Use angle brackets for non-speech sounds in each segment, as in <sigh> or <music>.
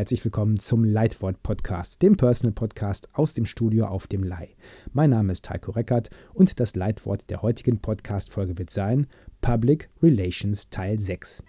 Herzlich willkommen zum Leitwort Podcast, dem Personal Podcast aus dem Studio auf dem Leih. Mein Name ist Heiko Reckert und das Leitwort der heutigen Podcast-Folge wird sein Public Relations Teil 6.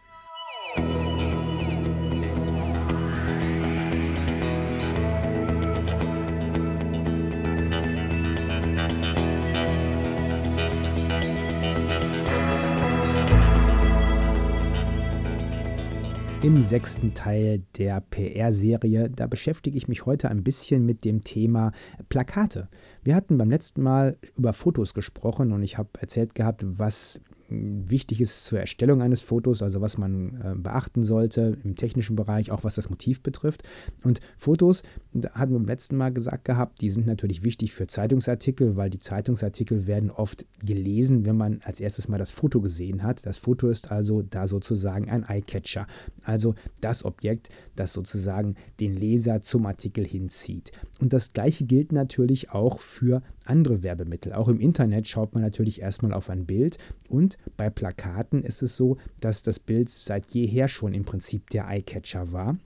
Im sechsten Teil der PR-Serie, da beschäftige ich mich heute ein bisschen mit dem Thema Plakate. Wir hatten beim letzten Mal über Fotos gesprochen und ich habe erzählt gehabt, was wichtig ist zur Erstellung eines Fotos, also was man äh, beachten sollte im technischen Bereich, auch was das Motiv betrifft. Und Fotos, da hatten wir beim letzten Mal gesagt gehabt, die sind natürlich wichtig für Zeitungsartikel, weil die Zeitungsartikel werden oft gelesen, wenn man als erstes mal das Foto gesehen hat. Das Foto ist also da sozusagen ein Eyecatcher, also das Objekt, das sozusagen den Leser zum Artikel hinzieht. Und das gleiche gilt natürlich auch für andere Werbemittel. Auch im Internet schaut man natürlich erstmal auf ein Bild und bei Plakaten ist es so, dass das Bild seit jeher schon im Prinzip der Eyecatcher war.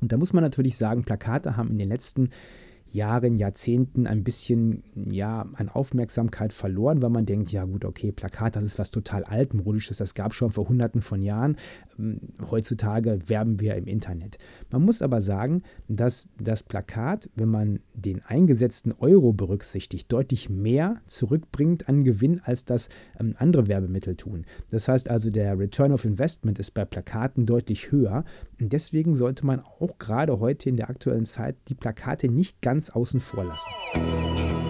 Und da muss man natürlich sagen, Plakate haben in den letzten Jahren, Jahrzehnten ein bisschen ja, an Aufmerksamkeit verloren, weil man denkt, ja gut, okay, Plakat, das ist was total altmodisches, das gab es schon vor hunderten von Jahren. Ähm, heutzutage werben wir im Internet. Man muss aber sagen, dass das Plakat, wenn man den eingesetzten Euro berücksichtigt, deutlich mehr zurückbringt an Gewinn, als das ähm, andere Werbemittel tun. Das heißt also, der Return of Investment ist bei Plakaten deutlich höher. Und deswegen sollte man auch gerade heute in der aktuellen Zeit die Plakate nicht ganz ganz außen vor lassen.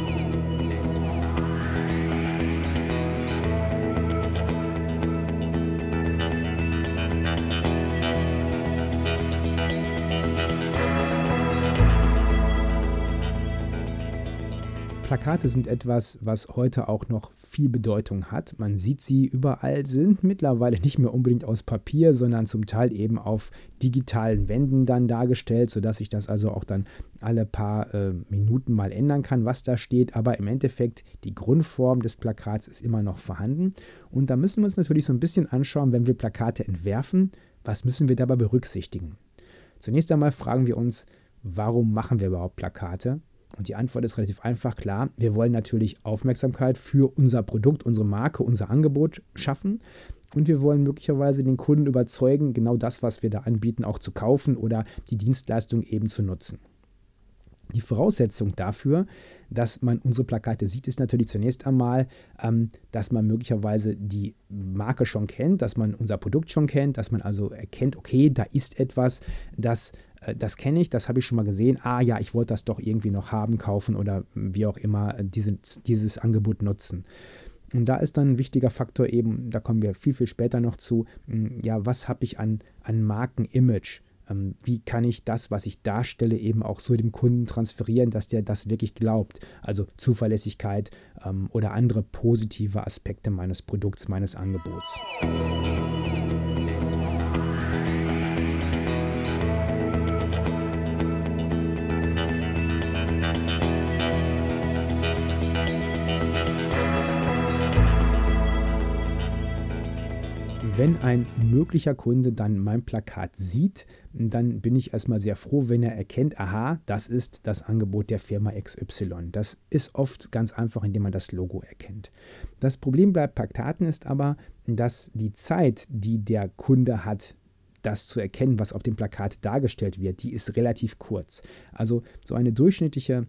Plakate sind etwas, was heute auch noch viel Bedeutung hat. Man sieht sie überall, sind mittlerweile nicht mehr unbedingt aus Papier, sondern zum Teil eben auf digitalen Wänden dann dargestellt, sodass ich das also auch dann alle paar äh, Minuten mal ändern kann, was da steht. Aber im Endeffekt, die Grundform des Plakats ist immer noch vorhanden. Und da müssen wir uns natürlich so ein bisschen anschauen, wenn wir Plakate entwerfen, was müssen wir dabei berücksichtigen? Zunächst einmal fragen wir uns, warum machen wir überhaupt Plakate? Und die Antwort ist relativ einfach, klar. Wir wollen natürlich Aufmerksamkeit für unser Produkt, unsere Marke, unser Angebot schaffen. Und wir wollen möglicherweise den Kunden überzeugen, genau das, was wir da anbieten, auch zu kaufen oder die Dienstleistung eben zu nutzen. Die Voraussetzung dafür, dass man unsere Plakate sieht, ist natürlich zunächst einmal, ähm, dass man möglicherweise die Marke schon kennt, dass man unser Produkt schon kennt, dass man also erkennt, okay, da ist etwas, das, das kenne ich, das habe ich schon mal gesehen. Ah ja, ich wollte das doch irgendwie noch haben, kaufen oder wie auch immer äh, dieses, dieses Angebot nutzen. Und da ist dann ein wichtiger Faktor eben, da kommen wir viel, viel später noch zu, ja, was habe ich an, an Markenimage? Ähm, wie kann ich das, was ich darstelle, eben auch so dem Kunden transferieren, dass der das wirklich glaubt. Also Zuverlässigkeit ähm, oder andere positive Aspekte meines Produkts, meines Angebots. Wenn ein möglicher Kunde dann mein Plakat sieht, dann bin ich erstmal sehr froh, wenn er erkennt, aha, das ist das Angebot der Firma XY. Das ist oft ganz einfach, indem man das Logo erkennt. Das Problem bei Plakaten ist aber, dass die Zeit, die der Kunde hat, das zu erkennen, was auf dem Plakat dargestellt wird, die ist relativ kurz. Also so eine durchschnittliche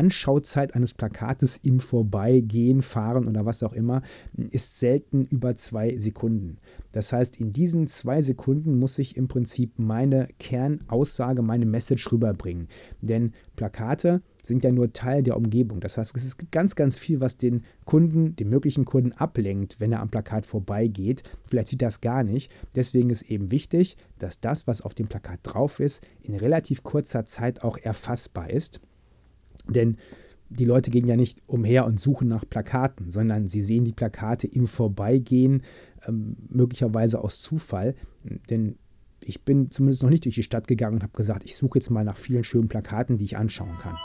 Anschauzeit eines Plakates im Vorbeigehen, Fahren oder was auch immer ist selten über zwei Sekunden. Das heißt, in diesen zwei Sekunden muss ich im Prinzip meine Kernaussage, meine Message rüberbringen. Denn Plakate sind ja nur Teil der Umgebung. Das heißt, es gibt ganz, ganz viel, was den Kunden, den möglichen Kunden ablenkt, wenn er am Plakat vorbeigeht. Vielleicht sieht das gar nicht. Deswegen ist eben wichtig, dass das, was auf dem Plakat drauf ist, in relativ kurzer Zeit auch erfassbar ist. Denn die Leute gehen ja nicht umher und suchen nach Plakaten, sondern sie sehen die Plakate im Vorbeigehen, ähm, möglicherweise aus Zufall. Denn ich bin zumindest noch nicht durch die Stadt gegangen und habe gesagt, ich suche jetzt mal nach vielen schönen Plakaten, die ich anschauen kann.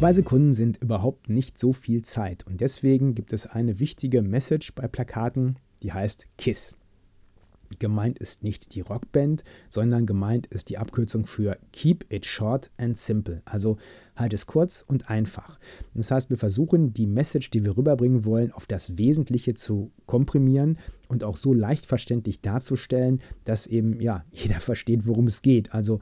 Zwei Sekunden sind überhaupt nicht so viel Zeit und deswegen gibt es eine wichtige Message bei Plakaten, die heißt KISS. Gemeint ist nicht die Rockband, sondern gemeint ist die Abkürzung für Keep It Short and Simple. Also halt es kurz und einfach. Das heißt, wir versuchen die Message, die wir rüberbringen wollen, auf das Wesentliche zu komprimieren und auch so leicht verständlich darzustellen, dass eben ja jeder <laughs> versteht, worum es geht. Also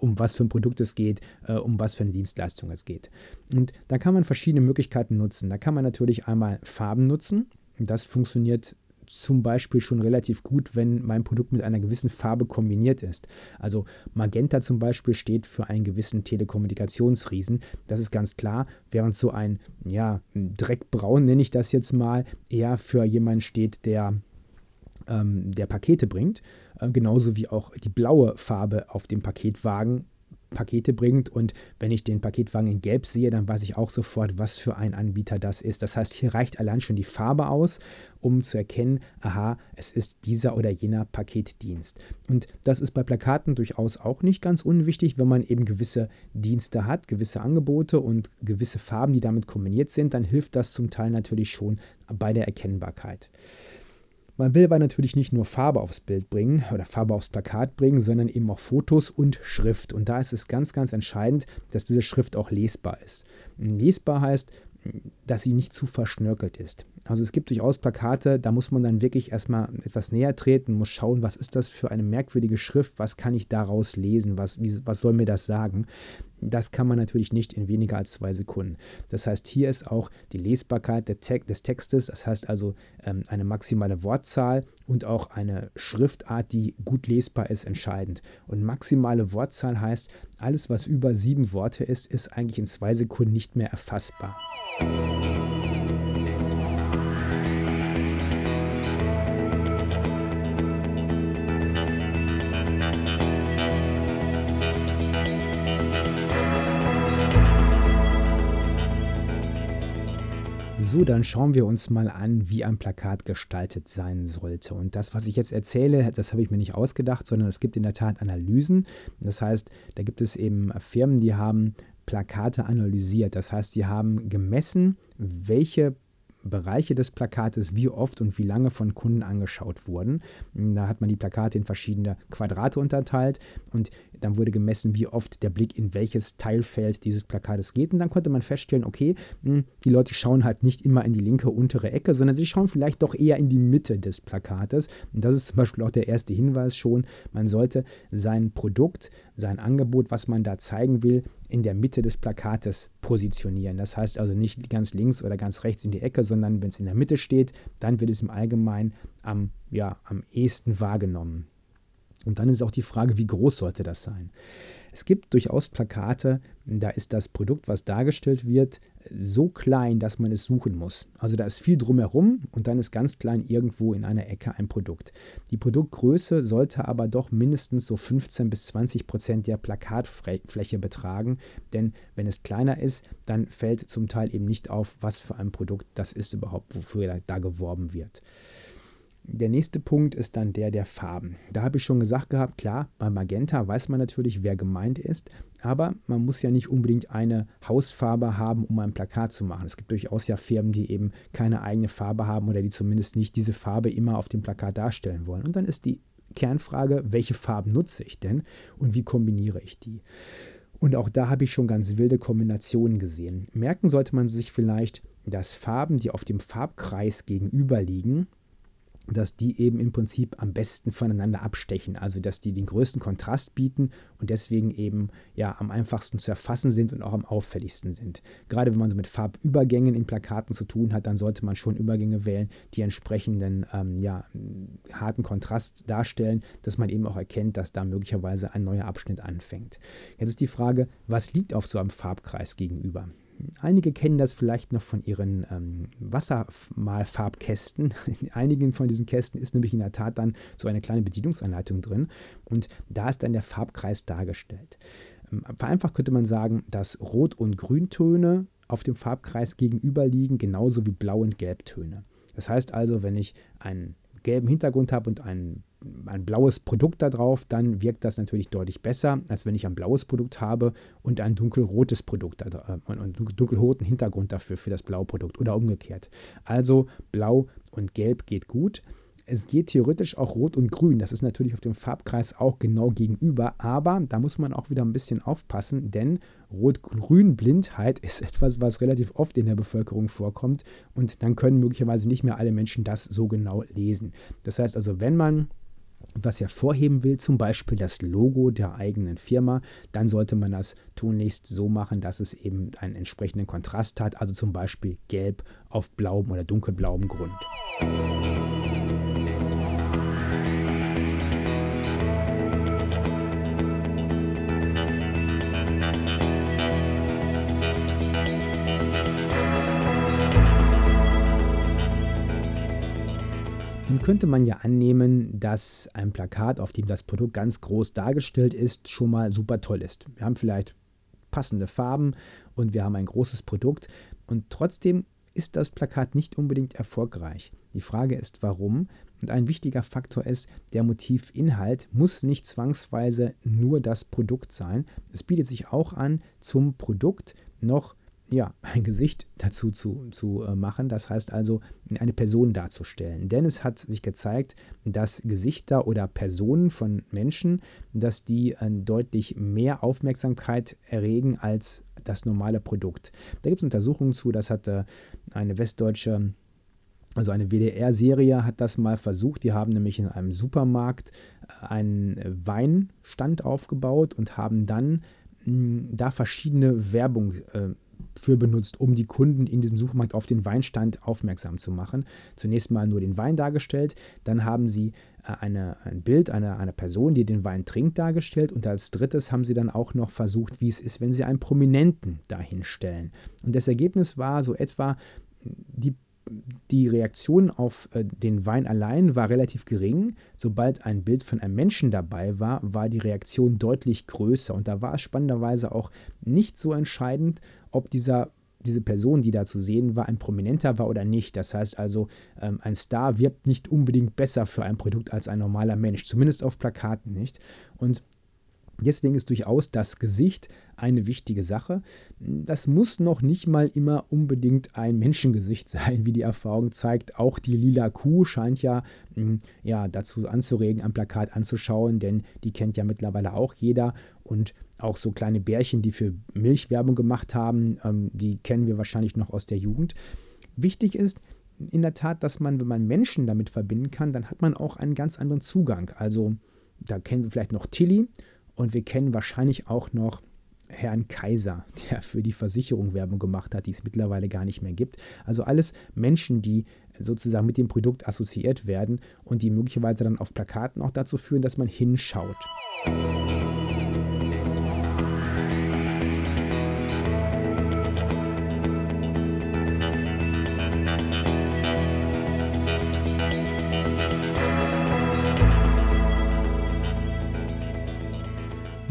um was für ein Produkt es geht, äh, um was für eine Dienstleistung es geht. Und da kann man verschiedene Möglichkeiten nutzen. Da kann man natürlich einmal Farben nutzen. Das funktioniert zum Beispiel schon relativ gut, wenn mein Produkt mit einer gewissen Farbe kombiniert ist. Also Magenta zum Beispiel steht für einen gewissen Telekommunikationsriesen. Das ist ganz klar, während so ein ja, Dreckbraun, nenne ich das jetzt mal, eher für jemanden steht, der ähm, der Pakete bringt, äh, genauso wie auch die blaue Farbe auf dem Paketwagen Pakete bringt. Und wenn ich den Paketwagen in Gelb sehe, dann weiß ich auch sofort, was für ein Anbieter das ist. Das heißt, hier reicht allein schon die Farbe aus, um zu erkennen, aha, es ist dieser oder jener Paketdienst. Und das ist bei Plakaten durchaus auch nicht ganz unwichtig, wenn man eben gewisse Dienste hat, gewisse Angebote und gewisse Farben, die damit kombiniert sind, dann hilft das zum Teil natürlich schon bei der Erkennbarkeit. Man will aber natürlich nicht nur Farbe aufs Bild bringen oder Farbe aufs Plakat bringen, sondern eben auch Fotos und Schrift. Und da ist es ganz, ganz entscheidend, dass diese Schrift auch lesbar ist. Lesbar heißt, dass sie nicht zu verschnörkelt ist. Also es gibt durchaus Plakate, da muss man dann wirklich erstmal etwas näher treten, muss schauen, was ist das für eine merkwürdige Schrift, was kann ich daraus lesen, was, wie, was soll mir das sagen. Das kann man natürlich nicht in weniger als zwei Sekunden. Das heißt, hier ist auch die Lesbarkeit des Textes, das heißt also ähm, eine maximale Wortzahl und auch eine Schriftart, die gut lesbar ist, entscheidend. Und maximale Wortzahl heißt, alles, was über sieben Worte ist, ist eigentlich in zwei Sekunden nicht mehr erfassbar. So, dann schauen wir uns mal an, wie ein Plakat gestaltet sein sollte. Und das, was ich jetzt erzähle, das habe ich mir nicht ausgedacht, sondern es gibt in der Tat Analysen. Das heißt, da gibt es eben Firmen, die haben Plakate analysiert. Das heißt, die haben gemessen, welche Bereiche des Plakates wie oft und wie lange von Kunden angeschaut wurden. Da hat man die Plakate in verschiedene Quadrate unterteilt und dann wurde gemessen, wie oft der Blick in welches Teilfeld dieses Plakates geht. Und dann konnte man feststellen, okay, hm, die Leute schauen halt nicht immer in die linke untere Ecke, sondern sie schauen vielleicht doch eher in die Mitte des Plakates. Und das ist zum Beispiel auch der erste Hinweis schon. Man sollte sein Produkt, sein Angebot, was man da zeigen will, in der Mitte des Plakates positionieren. Das heißt also nicht ganz links oder ganz rechts in die Ecke, sondern wenn es in der Mitte steht, dann wird es im Allgemeinen am, ja, am ehesten wahrgenommen. Und dann ist auch die Frage, wie groß sollte das sein? Es gibt durchaus Plakate, da ist das Produkt, was dargestellt wird, so klein, dass man es suchen muss. Also da ist viel drumherum und dann ist ganz klein irgendwo in einer Ecke ein Produkt. Die Produktgröße sollte aber doch mindestens so 15 bis 20 Prozent der Plakatfläche betragen, denn wenn es kleiner ist, dann fällt zum Teil eben nicht auf, was für ein Produkt das ist überhaupt, wofür da geworben wird. Der nächste Punkt ist dann der der Farben. Da habe ich schon gesagt gehabt, klar, bei Magenta weiß man natürlich, wer gemeint ist, aber man muss ja nicht unbedingt eine Hausfarbe haben, um ein Plakat zu machen. Es gibt durchaus ja Firmen, die eben keine eigene Farbe haben oder die zumindest nicht diese Farbe immer auf dem Plakat darstellen wollen. Und dann ist die Kernfrage, welche Farben nutze ich denn und wie kombiniere ich die? Und auch da habe ich schon ganz wilde Kombinationen gesehen. Merken sollte man sich vielleicht, dass Farben, die auf dem Farbkreis gegenüberliegen, dass die eben im Prinzip am besten voneinander abstechen, also dass die den größten Kontrast bieten und deswegen eben ja am einfachsten zu erfassen sind und auch am auffälligsten sind. Gerade wenn man so mit Farbübergängen in Plakaten zu tun hat, dann sollte man schon Übergänge wählen, die entsprechenden ähm, ja, harten Kontrast darstellen, dass man eben auch erkennt, dass da möglicherweise ein neuer Abschnitt anfängt. Jetzt ist die Frage, was liegt auf so einem Farbkreis gegenüber? Einige kennen das vielleicht noch von ihren ähm, Wassermalfarbkästen. In einigen von diesen Kästen ist nämlich in der Tat dann so eine kleine Bedienungsanleitung drin und da ist dann der Farbkreis dargestellt. Ähm, vereinfacht könnte man sagen, dass Rot- und Grüntöne auf dem Farbkreis gegenüberliegen, genauso wie Blau- und Gelbtöne. Das heißt also, wenn ich einen gelben Hintergrund habe und einen ein blaues Produkt da drauf, dann wirkt das natürlich deutlich besser, als wenn ich ein blaues Produkt habe und ein dunkelrotes Produkt äh, und einen dunkelroten Hintergrund dafür für das blaue Produkt oder umgekehrt. Also blau und gelb geht gut. Es geht theoretisch auch Rot und Grün. Das ist natürlich auf dem Farbkreis auch genau gegenüber, aber da muss man auch wieder ein bisschen aufpassen, denn Rot-Grün-Blindheit <laughs> ist etwas, was relativ oft in der Bevölkerung vorkommt und dann können möglicherweise nicht mehr alle Menschen das so genau lesen. Das heißt also, wenn man was hervorheben will, zum Beispiel das Logo der eigenen Firma, dann sollte man das tunlichst so machen, dass es eben einen entsprechenden Kontrast hat, also zum Beispiel gelb auf blauem oder dunkelblauem Grund. Könnte man ja annehmen, dass ein Plakat, auf dem das Produkt ganz groß dargestellt ist, schon mal super toll ist. Wir haben vielleicht passende Farben und wir haben ein großes Produkt und trotzdem ist das Plakat nicht unbedingt erfolgreich. Die Frage ist, warum? Und ein wichtiger Faktor ist, der Motivinhalt muss nicht zwangsweise nur das Produkt sein. Es bietet sich auch an, zum Produkt noch ja, <laughs> ein Gesicht dazu zu, zu äh, machen. Das heißt also, eine Person darzustellen. Denn es hat sich gezeigt, dass Gesichter oder Personen von Menschen, dass die äh, deutlich mehr Aufmerksamkeit erregen als das normale Produkt. Da gibt es Untersuchungen zu, das hat äh, eine westdeutsche also eine WDR-Serie hat das mal versucht. Die haben nämlich in einem Supermarkt einen Weinstand aufgebaut und haben dann mh, da verschiedene Werbung äh, für benutzt, um die Kunden in diesem Supermarkt auf den Weinstand aufmerksam zu machen. Zunächst mal nur den Wein dargestellt, dann haben sie äh, eine, ein Bild einer, einer Person, die den Wein trinkt, dargestellt und als drittes haben sie dann auch noch versucht, wie es ist, wenn sie einen Prominenten dahinstellen. Und das Ergebnis war so etwa, die die Reaktion auf äh, den Wein allein war relativ gering. Sobald ein Bild von einem Menschen dabei war, war die Reaktion deutlich größer. Und da war es spannenderweise auch nicht so entscheidend, ob dieser diese Person, die da zu sehen war, ein Prominenter war oder nicht. Das heißt also, ähm, ein Star wirbt nicht unbedingt besser für ein Produkt als ein normaler Mensch, zumindest auf Plakaten nicht. Und Deswegen ist durchaus das Gesicht eine wichtige Sache. Das muss noch nicht mal immer unbedingt ein Menschengesicht <laughs> sein, wie die Erfahrung zeigt. Auch die lila Kuh scheint ja, hm, ja dazu anzuregen, ein Plakat anzuschauen, denn die kennt ja mittlerweile auch jeder. Und auch so kleine Bärchen, die für Milchwerbung gemacht haben, ähm, die kennen wir wahrscheinlich noch aus der Jugend. Wichtig ist, in der Tat, dass man, wenn man Menschen damit verbinden kann, dann hat man auch einen ganz anderen Zugang. Also da kennen wir vielleicht noch Tilly und wir kennen wahrscheinlich auch noch Herrn Kaiser, der für die Versicherung Werbung gemacht hat, die es mittlerweile gar nicht mehr gibt. Also alles Menschen, die sozusagen mit dem Produkt assoziiert werden und die möglicherweise dann auf Plakaten auch dazu führen, dass man hinschaut.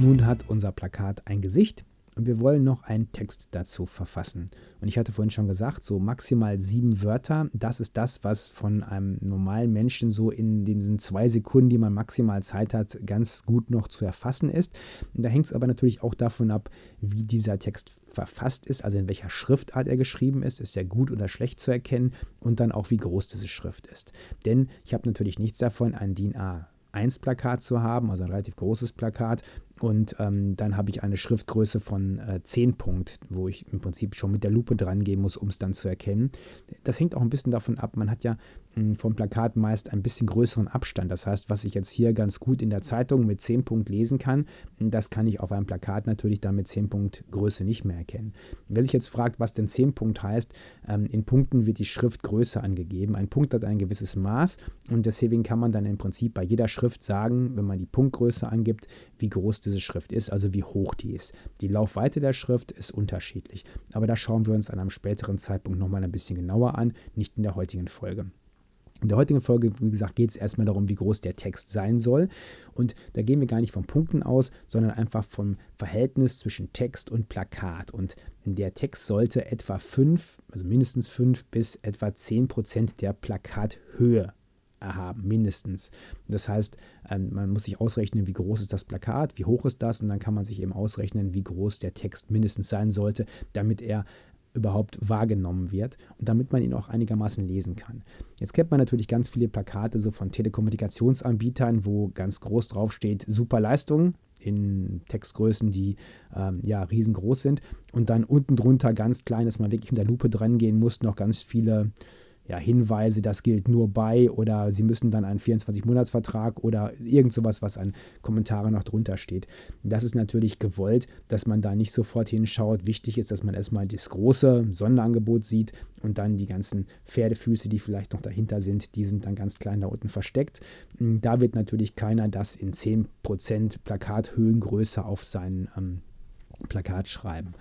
Nun hat unser Plakat ein Gesicht und wir wollen noch einen Text dazu verfassen. Und ich hatte vorhin schon gesagt, so maximal sieben Wörter, das ist das, was von einem normalen Menschen so in diesen zwei Sekunden, die man maximal Zeit hat, ganz gut noch zu erfassen ist. Und da hängt es aber natürlich auch davon ab, wie dieser Text verfasst ist, also in welcher Schriftart er geschrieben ist, ist er gut oder schlecht zu erkennen und dann auch, wie groß diese Schrift ist. Denn ich habe natürlich nichts davon, ein DIN A 1 Plakat zu haben, also ein relativ großes Plakat, und ähm, dann habe ich eine Schriftgröße von äh, 10 Punkt, wo ich im Prinzip schon mit der Lupe dran gehen muss, um es dann zu erkennen. Das hängt auch ein bisschen davon ab, man hat ja mh, vom Plakat meist ein bisschen größeren Abstand. Das heißt, was ich jetzt hier ganz gut in der Zeitung mit 10 Punkt lesen kann, das kann ich auf einem Plakat natürlich dann mit 10 Punkt Größe nicht mehr erkennen. Wer sich jetzt fragt, was denn 10 Punkt heißt, ähm, in Punkten wird die Schriftgröße angegeben. Ein Punkt hat ein gewisses Maß und deswegen kann man dann im Prinzip bei jeder Schrift sagen, wenn man die Punktgröße angibt, wie groß diese Schrift ist, also wie hoch die ist. Die Laufweite der Schrift ist unterschiedlich, aber da schauen wir uns an einem späteren Zeitpunkt nochmal ein bisschen genauer an, nicht in der heutigen Folge. In der heutigen Folge, wie gesagt, geht es erstmal darum, wie groß der Text sein soll. Und da gehen wir gar nicht von Punkten aus, sondern einfach vom Verhältnis zwischen Text und Plakat. Und der Text sollte etwa 5, also mindestens 5 bis etwa 10 Prozent der Plakathöhe haben, mindestens. Das heißt, ähm, man muss sich ausrechnen, wie groß ist das Plakat, wie hoch ist das und dann kann man sich eben ausrechnen, wie groß der Text mindestens sein sollte, damit er überhaupt wahrgenommen wird und damit man ihn auch einigermaßen lesen kann. Jetzt kennt man natürlich ganz viele Plakate so von Telekommunikationsanbietern, wo ganz groß drauf steht, super Leistung in Textgrößen, die ähm, ja riesengroß sind und dann unten drunter ganz klein, dass man wirklich mit der Lupe dran gehen muss, noch ganz viele ja, Hinweise, das gilt nur bei oder Sie müssen dann einen 24-Monats-Vertrag oder irgend sowas, was an Kommentaren noch drunter steht. Das ist natürlich gewollt, dass man da nicht sofort hinschaut. Wichtig ist, dass man erstmal das große Sonderangebot sieht und dann die ganzen Pferdefüße, die vielleicht noch dahinter sind, die sind dann ganz klein da unten versteckt. Hm, da wird natürlich keiner das in 10% Plakathöhengröße auf sein ähm, Plakat schreiben.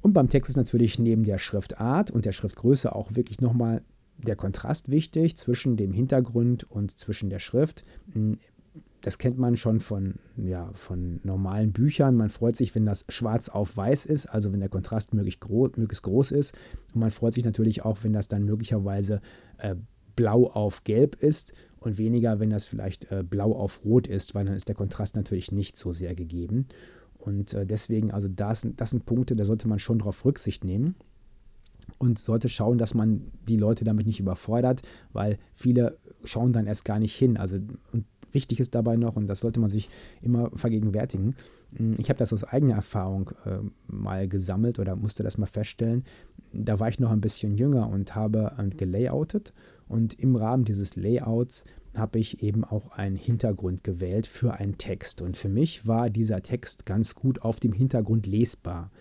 Und beim Text ist natürlich neben der Schriftart und der Schriftgröße auch wirklich nochmal der Kontrast wichtig zwischen dem Hintergrund und zwischen der Schrift. Hm, das kennt man schon von, ja, von normalen Büchern. Man freut sich, wenn das schwarz auf weiß ist, also wenn der Kontrast möglichst, groß, möglichst groß ist. Und man freut sich natürlich auch, wenn das dann möglicherweise äh, blau auf gelb ist und weniger, wenn das vielleicht äh, blau auf rot ist, weil dann ist der Kontrast natürlich nicht so sehr gegeben. Und äh, deswegen, also das, das sind Punkte, da sollte man schon darauf Rücksicht nehmen und sollte schauen, dass man die Leute damit nicht überfordert, weil viele schauen dann erst gar nicht hin. Also und wichtig ist dabei noch, und das sollte man sich immer vergegenwärtigen, hm, ich habe das aus eigener Erfahrung äh, mal gesammelt oder musste das mal feststellen. Da war ich noch ein bisschen jünger und habe äh, gelayoutet und im Rahmen dieses Layouts habe ich eben auch einen Hintergrund gewählt für einen Text. Und für mich war dieser Text ganz gut auf dem Hintergrund lesbar.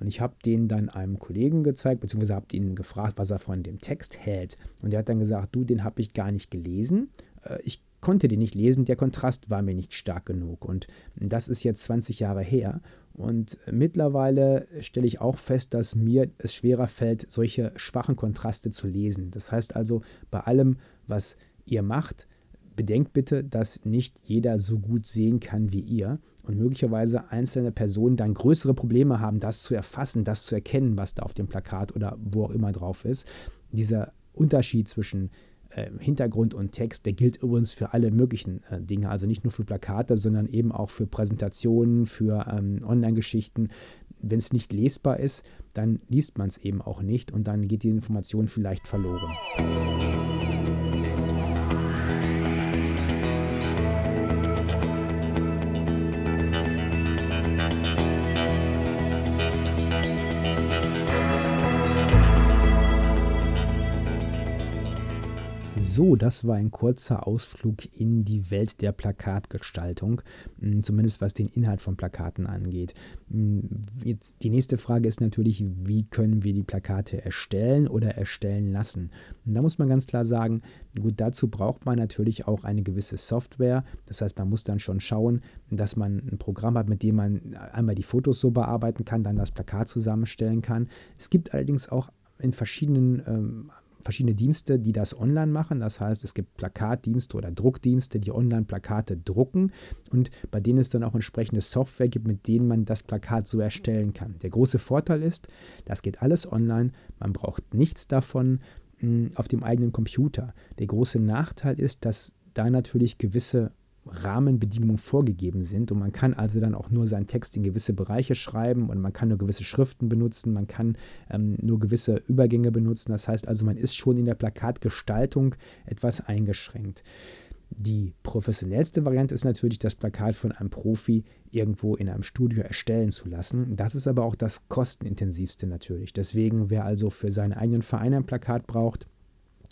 Und ich habe den dann einem Kollegen gezeigt, beziehungsweise habe ihn gefragt, was er von dem Text hält. Und er hat dann gesagt, du, den habe ich gar nicht gelesen. Äh, ich konnte den nicht lesen, der Kontrast war mir nicht stark genug. Und das ist jetzt 20 Jahre her. Und mittlerweile stelle ich auch fest, dass mir es schwerer fällt, solche schwachen Kontraste zu lesen. Das heißt also, bei allem, was ihr macht, bedenkt bitte, dass nicht jeder so gut sehen kann wie ihr und möglicherweise einzelne Personen dann größere Probleme haben, das zu erfassen, das zu erkennen, was da auf dem Plakat oder wo auch immer drauf ist. Dieser Unterschied zwischen äh, Hintergrund und Text, der gilt übrigens für alle möglichen äh, Dinge, also nicht nur für Plakate, sondern eben auch für Präsentationen, für ähm, Online-Geschichten. Wenn es nicht lesbar ist, dann liest man es eben auch nicht und dann geht die Information vielleicht verloren. So, das war ein kurzer Ausflug in die Welt der Plakatgestaltung, hm, zumindest was den Inhalt von Plakaten angeht. Hm, jetzt die nächste Frage ist natürlich, wie können wir die Plakate erstellen oder erstellen lassen? Und da muss man ganz klar sagen, gut, dazu braucht man natürlich auch eine gewisse Software. Das heißt, man muss dann schon schauen, dass man ein Programm hat, mit dem man einmal die Fotos so bearbeiten kann, dann das Plakat zusammenstellen kann. Es gibt allerdings auch in verschiedenen ähm, verschiedene Dienste, die das online machen. Das heißt, es gibt Plakatdienste oder Druckdienste, die online Plakate drucken und bei denen es dann auch entsprechende Software gibt, mit denen man das Plakat so erstellen kann. Der große Vorteil ist, das geht alles online, man braucht nichts davon mh, hm, auf dem eigenen Computer. Der große Nachteil ist, dass da natürlich gewisse Rahmenbedingungen vorgegeben sind und man kann also dann auch nur seinen Text in gewisse Bereiche schreiben und man kann nur gewisse Schriften benutzen, man kann ähm, nur gewisse Übergänge benutzen. Das heißt also, man ist schon in der Plakatgestaltung etwas eingeschränkt. Die professionellste Variante ist natürlich, das Plakat von einem Profi irgendwo in einem Studio erstellen zu lassen. Das ist aber auch das kostenintensivste natürlich. Deswegen, wer also für seinen eigenen Verein ein Plakat braucht,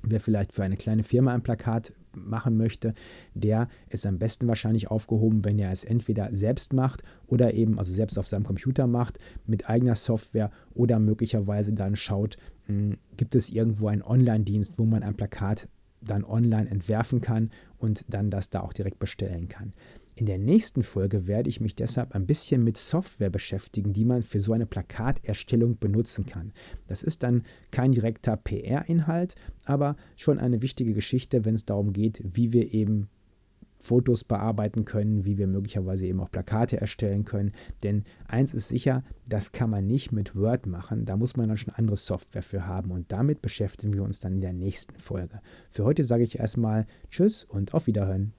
Wer vielleicht für eine kleine Firma ein Plakat machen möchte, der ist am besten wahrscheinlich aufgehoben, wenn er es entweder selbst macht oder eben also selbst auf seinem Computer macht mit eigener Software oder möglicherweise dann schaut, hm, gibt es irgendwo einen Online-Dienst, wo man ein Plakat dann online entwerfen kann und dann das da auch direkt bestellen kann. In der nächsten Folge werde ich mich deshalb ein bisschen mit Software beschäftigen, die man für so eine Plakaterstellung benutzen kann. Das ist dann kein direkter PR-Inhalt, aber schon eine wichtige Geschichte, wenn es darum geht, wie wir eben Fotos bearbeiten können, wie wir möglicherweise eben auch Plakate erstellen können. Denn eins ist sicher, das kann man nicht mit Word machen. Da muss man dann schon andere Software für haben. Und damit beschäftigen wir uns dann in der nächsten Folge. Für heute sage ich erstmal Tschüss und auf Wiederhören.